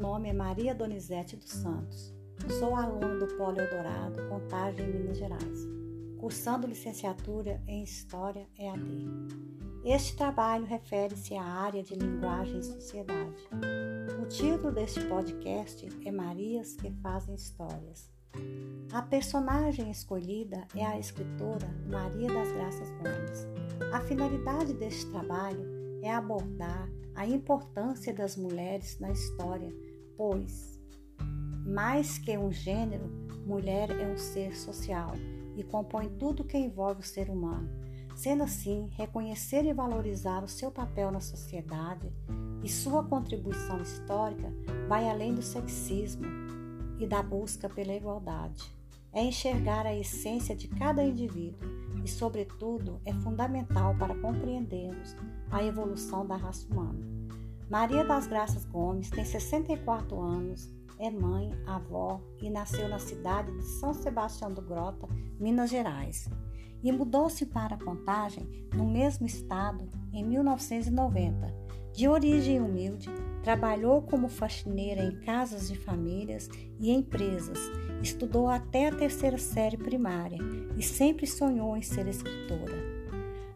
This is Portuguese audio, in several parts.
Maria Donizete dos Santos. Sou aluna do Polo Eldorado, Contagem, Minas Gerais, cursando licenciatura em História EAD. Este trabalho refere-se à área de linguagem e sociedade. O título deste podcast é Marias que Fazem Histórias. A personagem escolhida é a escritora Maria das Graças Gomes. A finalidade deste trabalho é abordar a importância das mulheres na história, pois, mais que um gênero, mulher é um ser social e compõe tudo que envolve o ser humano. Sendo assim, reconhecer e valorizar o seu papel na sociedade e sua contribuição histórica vai além do sexismo e da busca pela igualdade. É enxergar a essência de cada indivíduo e, sobretudo, é fundamental para compreendermos a evolução da raça humana. Maria das Graças Gomes tem 64 anos, é mãe, avó e nasceu na cidade de São Sebastião do Grota, Minas Gerais. E mudou-se para Contagem, no mesmo estado, em 1990. De origem humilde, trabalhou como faxineira em casas de famílias e empresas, estudou até a terceira série primária e sempre sonhou em ser escritora.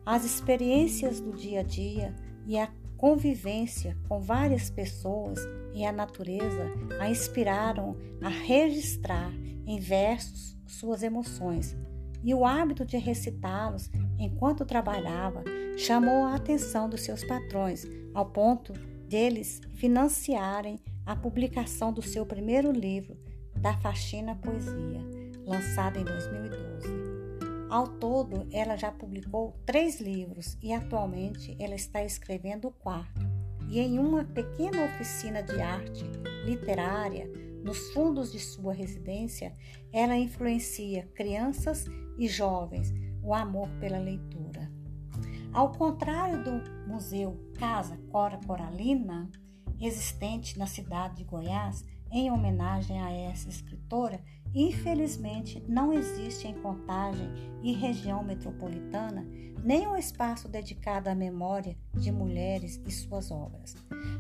As experiências do dia a dia e a convivência com várias pessoas e a natureza a inspiraram a registrar em versos suas emoções, e o hábito de recitá-los enquanto trabalhava chamou a atenção dos seus patrões, ao ponto deles financiarem a publicação do seu primeiro livro, Da Faxina Poesia, lançado em 2012. Ao todo, ela já publicou três livros e atualmente ela está escrevendo o quarto. E em uma pequena oficina de arte literária, nos fundos de sua residência, ela influencia crianças e jovens o amor pela leitura. Ao contrário do Museu Casa Cora Coralina, existente na cidade de Goiás, em homenagem a essa escritora, Infelizmente, não existe em Contagem e região metropolitana nenhum espaço dedicado à memória de mulheres e suas obras,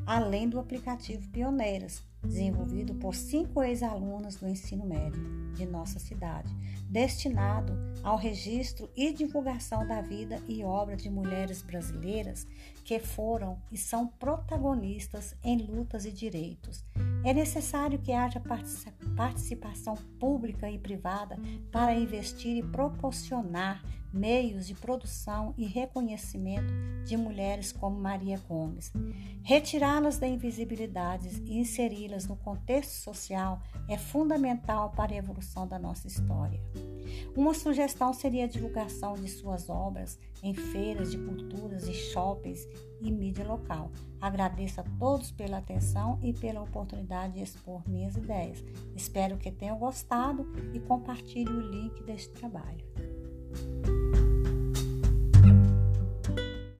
além do aplicativo Pioneiras, desenvolvido por cinco ex-alunas do ensino médio de nossa cidade, destinado ao registro e divulgação da vida e obra de mulheres brasileiras que foram e são protagonistas em lutas e direitos. É necessário que haja participação pública e privada para investir e proporcionar meios de produção e reconhecimento de mulheres como Maria Gomes. Retirá-las da invisibilidade e inseri-las no contexto social é fundamental para a evolução da nossa história. Uma sugestão seria a divulgação de suas obras em feiras de culturas e shoppings e mídia local. Agradeço a todos pela atenção e pela oportunidade de expor minhas ideias. Espero que tenham gostado e compartilhe o link deste trabalho.